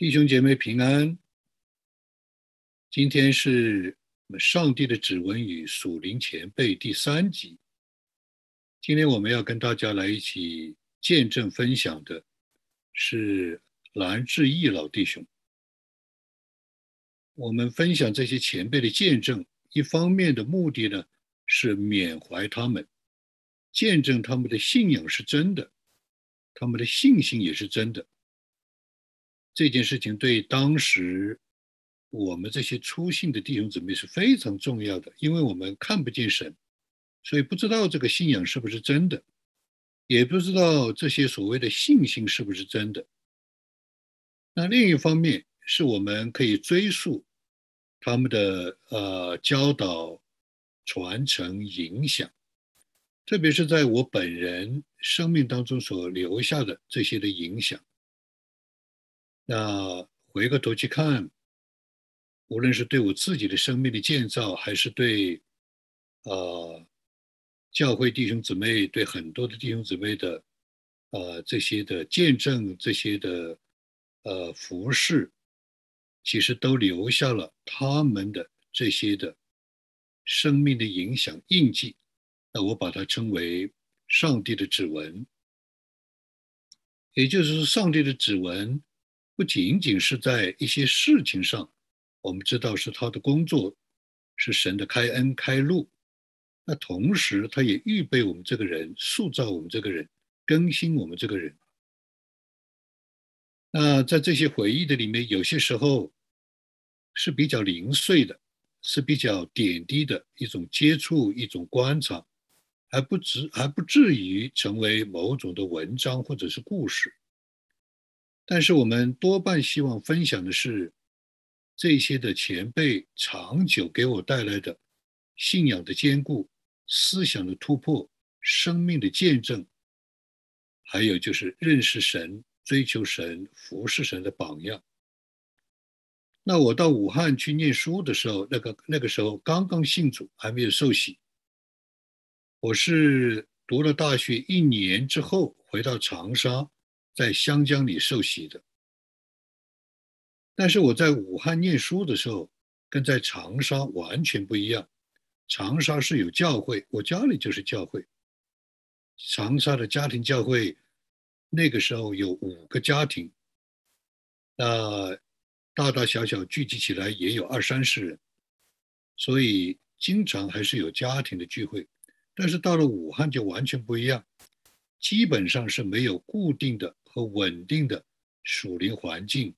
弟兄姐妹平安。今天是我们《上帝的指纹与属灵前辈》第三集。今天我们要跟大家来一起见证分享的是蓝志毅老弟兄。我们分享这些前辈的见证，一方面的目的呢是缅怀他们，见证他们的信仰是真的，他们的信心也是真的。这件事情对当时我们这些初信的弟兄姊妹是非常重要的，因为我们看不见神，所以不知道这个信仰是不是真的，也不知道这些所谓的信心是不是真的。那另一方面是我们可以追溯他们的呃教导、传承、影响，特别是在我本人生命当中所留下的这些的影响。那回过头去看，无论是对我自己的生命的建造，还是对，呃，教会弟兄姊妹，对很多的弟兄姊妹的，呃，这些的见证，这些的，呃，服饰，其实都留下了他们的这些的生命的影响印记。那我把它称为上帝的指纹，也就是说，上帝的指纹。不仅仅是在一些事情上，我们知道是他的工作，是神的开恩开路。那同时，他也预备我们这个人，塑造我们这个人，更新我们这个人。那在这些回忆的里面，有些时候是比较零碎的，是比较点滴的一种接触，一种观察，还不至还不至于成为某种的文章或者是故事。但是我们多半希望分享的是这些的前辈长久给我带来的信仰的坚固、思想的突破、生命的见证，还有就是认识神、追求神、服侍神的榜样。那我到武汉去念书的时候，那个那个时候刚刚信主，还没有受洗。我是读了大学一年之后回到长沙。在湘江里受洗的，但是我在武汉念书的时候，跟在长沙完全不一样。长沙是有教会，我家里就是教会。长沙的家庭教会，那个时候有五个家庭，那大大小小聚集起来也有二三十人，所以经常还是有家庭的聚会。但是到了武汉就完全不一样，基本上是没有固定的。和稳定的属灵环境，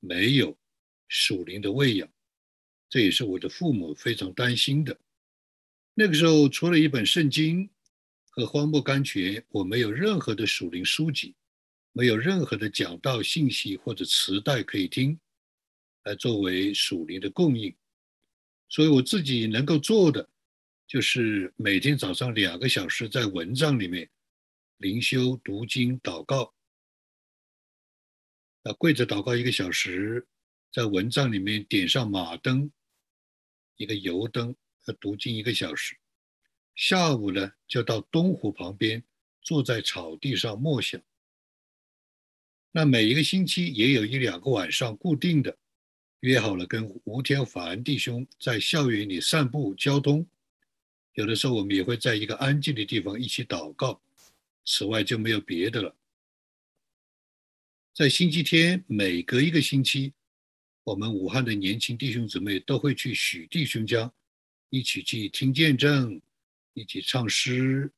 没有属灵的喂养，这也是我的父母非常担心的。那个时候，除了一本圣经和荒漠甘泉，我没有任何的属灵书籍，没有任何的讲道信息或者磁带可以听，来作为属灵的供应。所以我自己能够做的，就是每天早上两个小时在文章里面灵修、读经、祷告。啊，跪着祷告一个小时，在蚊帐里面点上马灯，一个油灯，要读经一个小时。下午呢，就到东湖旁边，坐在草地上默想。那每一个星期也有一两个晚上固定的，约好了跟吴天凡弟兄在校园里散步交通。有的时候我们也会在一个安静的地方一起祷告。此外就没有别的了。在星期天，每隔一个星期，我们武汉的年轻弟兄姊妹都会去许弟兄家，一起去听见证，一起唱诗，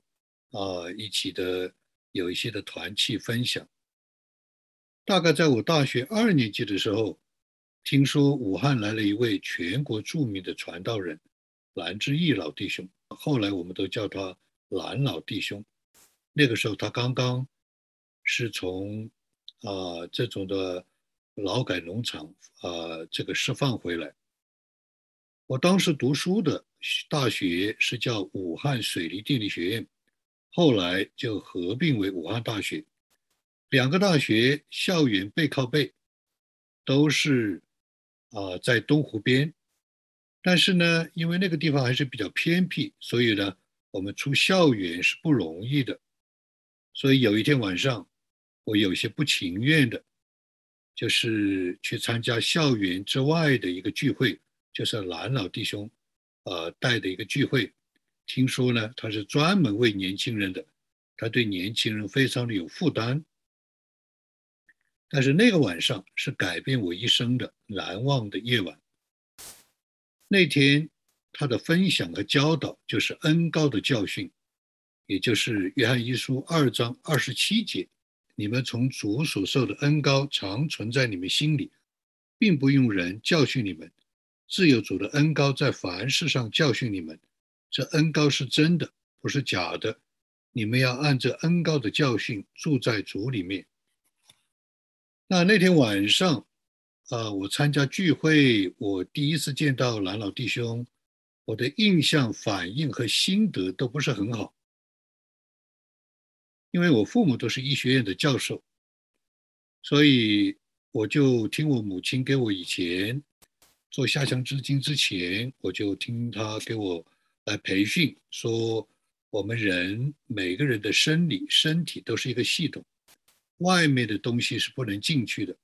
啊，一起的有一些的团契分享。大概在我大学二年级的时候，听说武汉来了一位全国著名的传道人蓝志毅老弟兄，后来我们都叫他蓝老弟兄。那个时候他刚刚是从。啊，这种的劳改农场啊，这个释放回来。我当时读书的大学是叫武汉水利电力学院，后来就合并为武汉大学。两个大学校园背靠背，都是啊在东湖边。但是呢，因为那个地方还是比较偏僻，所以呢，我们出校园是不容易的。所以有一天晚上。我有些不情愿的，就是去参加校园之外的一个聚会，就是蓝老弟兄，呃带的一个聚会。听说呢，他是专门为年轻人的，他对年轻人非常的有负担。但是那个晚上是改变我一生的难忘的夜晚。那天他的分享和教导就是恩高的教训，也就是约翰一书二章二十七节。你们从主所受的恩高常存在你们心里，并不用人教训你们，自有主的恩高在凡事上教训你们。这恩高是真的，不是假的。你们要按这恩高的教训住在主里面。那那天晚上，啊，我参加聚会，我第一次见到蓝老弟兄，我的印象、反应和心得都不是很好。因为我父母都是医学院的教授，所以我就听我母亲给我以前做下乡知青之前，我就听她给我来培训，说我们人每个人的生理身体都是一个系统，外面的东西是不能进去的，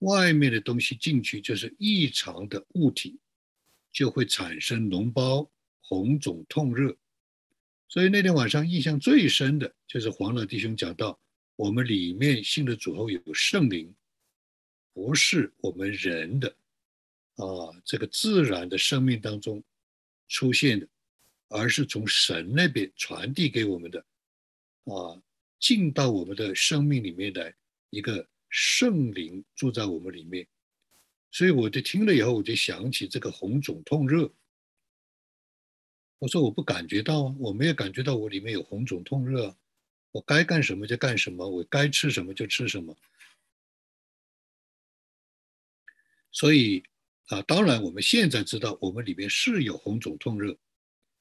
外面的东西进去就是异常的物体，就会产生脓包、红肿、痛热。所以那天晚上印象最深的就是黄老弟兄讲到，我们里面信的主后有圣灵，不是我们人的啊这个自然的生命当中出现的，而是从神那边传递给我们的啊进到我们的生命里面的一个圣灵住在我们里面。所以我就听了以后，我就想起这个红肿痛热。我说我不感觉到，我没有感觉到我里面有红肿痛热，我该干什么就干什么，我该吃什么就吃什么。所以啊，当然我们现在知道我们里面是有红肿痛热，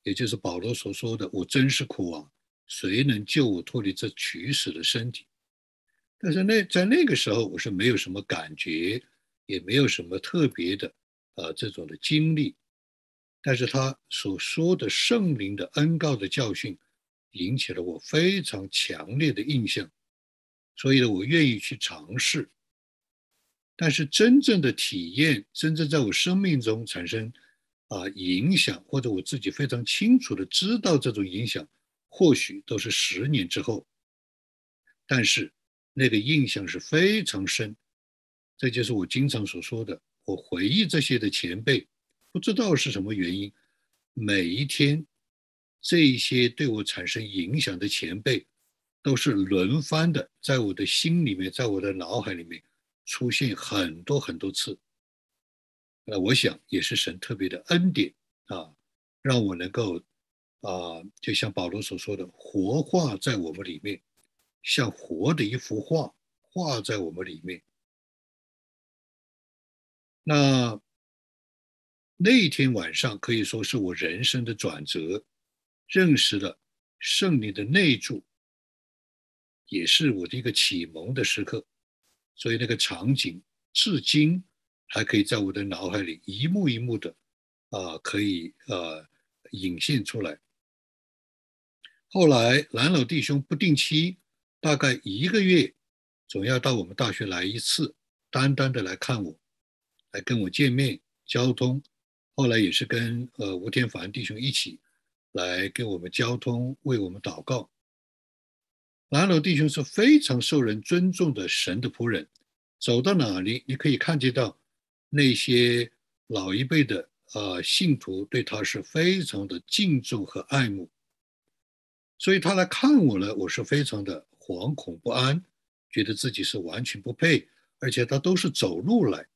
也就是保罗所说的“我真是苦啊，谁能救我脱离这取死的身体？”但是那在那个时候我是没有什么感觉，也没有什么特别的啊这种的经历。但是他所说的圣灵的恩告的教训，引起了我非常强烈的印象，所以呢，我愿意去尝试。但是真正的体验，真正在我生命中产生啊影响，或者我自己非常清楚的知道这种影响，或许都是十年之后。但是那个印象是非常深，这就是我经常所说的，我回忆这些的前辈。不知道是什么原因，每一天，这一些对我产生影响的前辈，都是轮番的在我的心里面，在我的脑海里面出现很多很多次。那我想也是神特别的恩典啊，让我能够啊，就像保罗所说的，活化在我们里面，像活的一幅画画在我们里面。那。那天晚上可以说是我人生的转折，认识了圣灵的内助，也是我的一个启蒙的时刻。所以那个场景至今还可以在我的脑海里一幕一幕的啊，可以呃引现出来。后来蓝老弟兄不定期，大概一个月，总要到我们大学来一次，单单的来看我，来跟我见面交通。后来也是跟呃吴天凡弟兄一起来跟我们交通，为我们祷告。南楼弟兄是非常受人尊重的神的仆人，走到哪里你可以看见到那些老一辈的呃信徒对他是非常的敬重和爱慕。所以他来看我呢，我是非常的惶恐不安，觉得自己是完全不配，而且他都是走路来，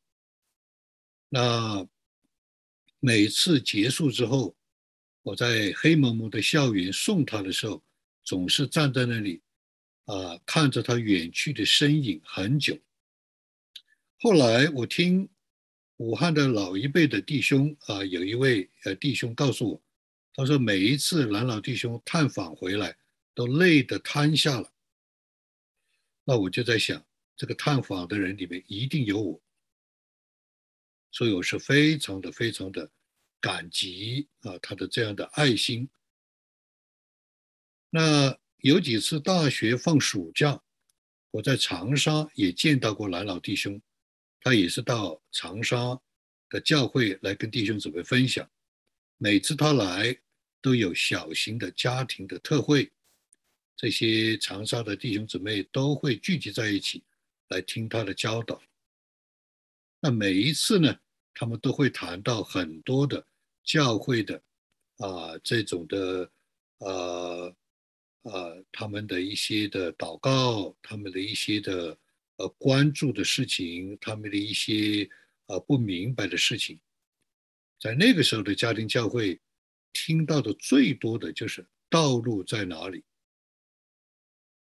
那。每次结束之后，我在黑蒙蒙的校园送他的时候，总是站在那里，啊，看着他远去的身影很久。后来我听武汉的老一辈的弟兄啊，有一位呃弟兄告诉我，他说每一次蓝老弟兄探访回来，都累得瘫下了。那我就在想，这个探访的人里面一定有我。所以我是非常的、非常的感激啊，他的这样的爱心。那有几次大学放暑假，我在长沙也见到过蓝老弟兄，他也是到长沙的教会来跟弟兄姊妹分享。每次他来，都有小型的家庭的特会，这些长沙的弟兄姊妹都会聚集在一起来听他的教导。那每一次呢，他们都会谈到很多的教会的啊这种的呃呃他们的一些的祷告，他们的一些的。呃，关注的事情，他们的一些呃不明白的事情，在那个时候的家庭教会听到的最多的就是道路在哪里。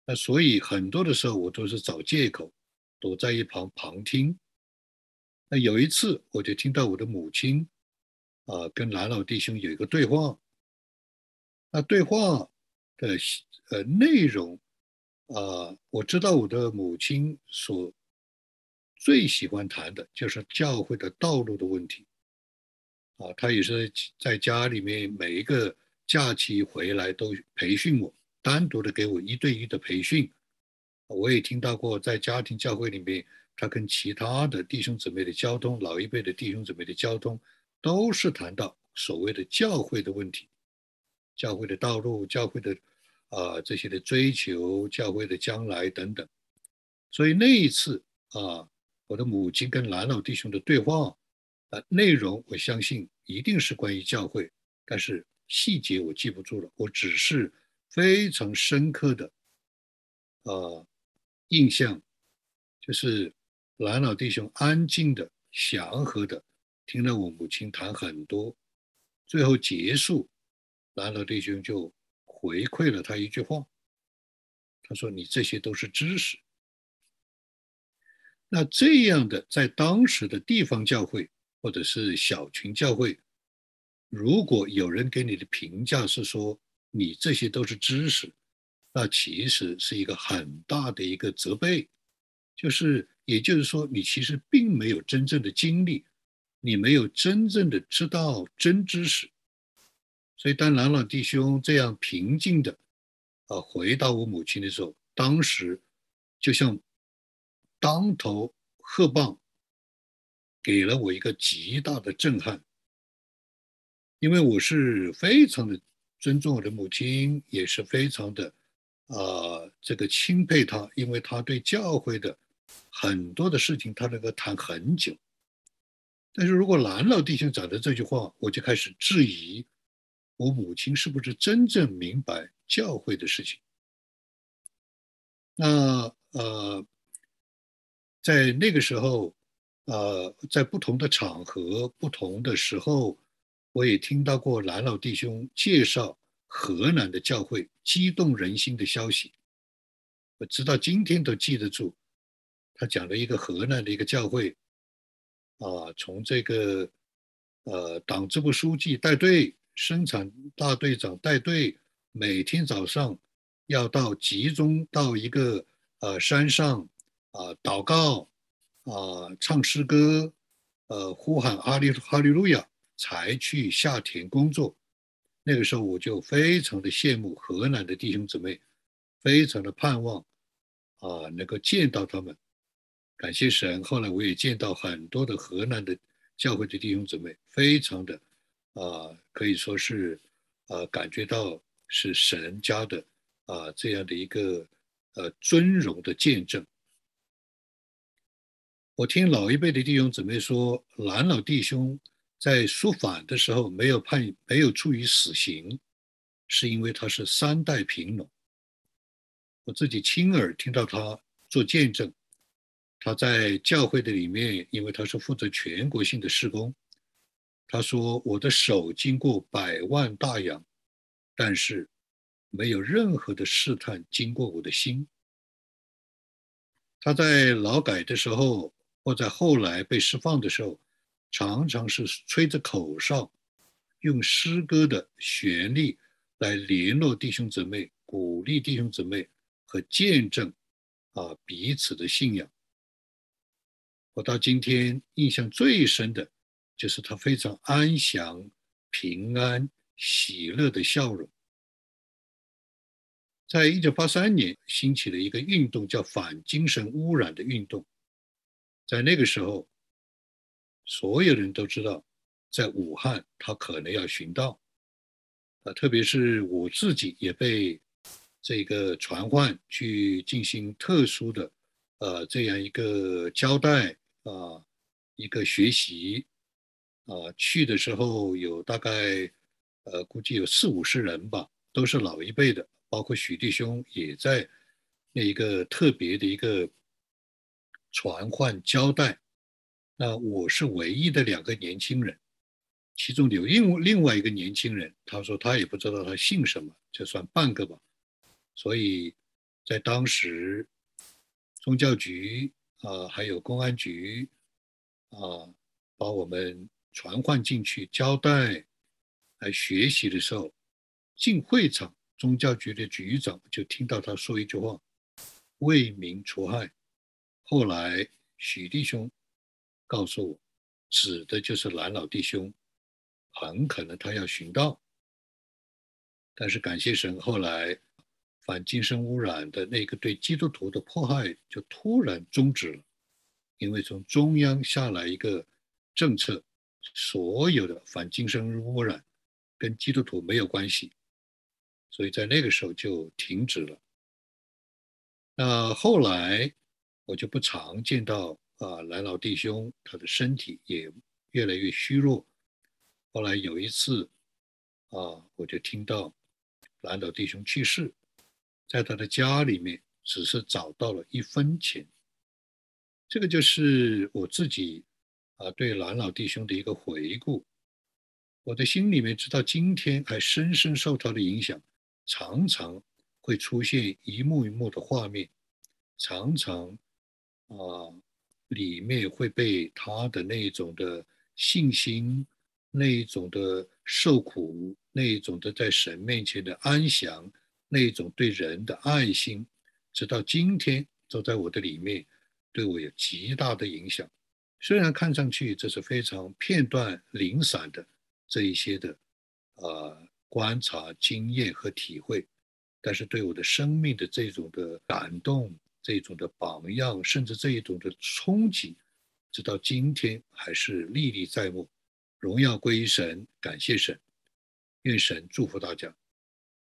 那所以很多的时候我都是找借口躲在一旁旁听。那有一次我就听到我的母亲啊跟蓝老弟兄有一个对话，那对话的呃内容。啊，我知道我的母亲所最喜欢谈的就是教会的道路的问题。啊，她也是在家里面每一个假期回来都培训我，单独的给我一对一的培训。我也听到过在家庭教会里面，他跟其他的弟兄姊妹的交通，老一辈的弟兄姊妹的交通，都是谈到所谓的教会的问题，教会的道路，教会的。啊，这些的追求教会的将来等等，所以那一次啊，我的母亲跟蓝老弟兄的对话啊，内容我相信一定是关于教会，但是细节我记不住了。我只是非常深刻的啊印象，就是蓝老弟兄安静的、祥和的听了我母亲谈很多，最后结束，蓝老弟兄就。回馈了他一句话，他说：“你这些都是知识。”那这样的，在当时的地方教会或者是小群教会，如果有人给你的评价是说你这些都是知识，那其实是一个很大的一个责备，就是也就是说，你其实并没有真正的经历，你没有真正的知道真知识。所以，当朗朗弟兄这样平静的啊回答我母亲的时候，当时就像当头喝棒，给了我一个极大的震撼。因为我是非常的尊重我的母亲，也是非常的啊这个钦佩她，因为她对教会的很多的事情，他能够谈很久。但是如果蓝老弟兄讲的这句话，我就开始质疑。我母亲是不是真正明白教会的事情？那呃，在那个时候，呃，在不同的场合、不同的时候，我也听到过蓝老弟兄介绍河南的教会激动人心的消息。我直到今天都记得住，他讲了一个河南的一个教会，啊，从这个呃党支部书记带队。生产大队长带队，每天早上要到集中到一个呃山上啊祷告啊唱诗歌，呃呼喊哈利哈利路亚，才去下田工作。那个时候我就非常的羡慕河南的弟兄姊妹，非常的盼望啊能够见到他们。感谢神，后来我也见到很多的河南的教会的弟兄姊妹，非常的。啊，可以说是，啊，感觉到是神家的啊这样的一个呃尊荣的见证。我听老一辈的弟兄姊妹说，蓝老弟兄在书反的时候没有判没有处以死刑，是因为他是三代贫农。我自己亲耳听到他做见证，他在教会的里面，因为他是负责全国性的施工。他说：“我的手经过百万大洋，但是没有任何的试探经过我的心。”他在劳改的时候，或在后来被释放的时候，常常是吹着口哨，用诗歌的旋律来联络弟兄姊妹，鼓励弟兄姊妹和见证啊彼此的信仰。我到今天印象最深的。就是他非常安详、平安、喜乐的笑容。在一九八三年兴起了一个运动，叫反精神污染的运动。在那个时候，所有人都知道，在武汉他可能要寻道，啊，特别是我自己也被这个传唤去进行特殊的，呃，这样一个交代啊，一个学习啊，去的时候有大概，呃，估计有四五十人吧，都是老一辈的，包括许弟兄也在那一个特别的一个。传唤交代，那我是唯一的两个年轻人，其中有另另外一个年轻人，他说他也不知道他姓什么，就算半个吧。所以在当时，宗教局啊，还有公安局啊，把我们传唤进去交代来学习的时候，进会场，宗教局的局长就听到他说一句话：“为民除害。”后来许弟兄告诉我，指的就是蓝老弟兄，很可能他要寻道。但是感谢神，后来反精神污染的那个对基督徒的迫害就突然终止了，因为从中央下来一个政策，所有的反精神污染跟基督徒没有关系，所以在那个时候就停止了。那后来。我就不常见到啊，蓝老弟兄，他的身体也越来越虚弱。后来有一次啊，我就听到蓝老弟兄去世，在他的家里面只是找到了一分钱。这个就是我自己啊对蓝老弟兄的一个回顾。我的心里面直到今天还深深受他的影响，常常会出现一幕一幕的画面，常常。啊，里面会被他的那种的信心，那一种的受苦，那一种的在神面前的安详，那一种对人的爱心，直到今天都在我的里面，对我有极大的影响。虽然看上去这是非常片段零散的这一些的啊观察经验和体会，但是对我的生命的这种的感动。这种的榜样，甚至这一种的冲击，直到今天还是历历在目。荣耀归于神，感谢神，愿神祝福大家。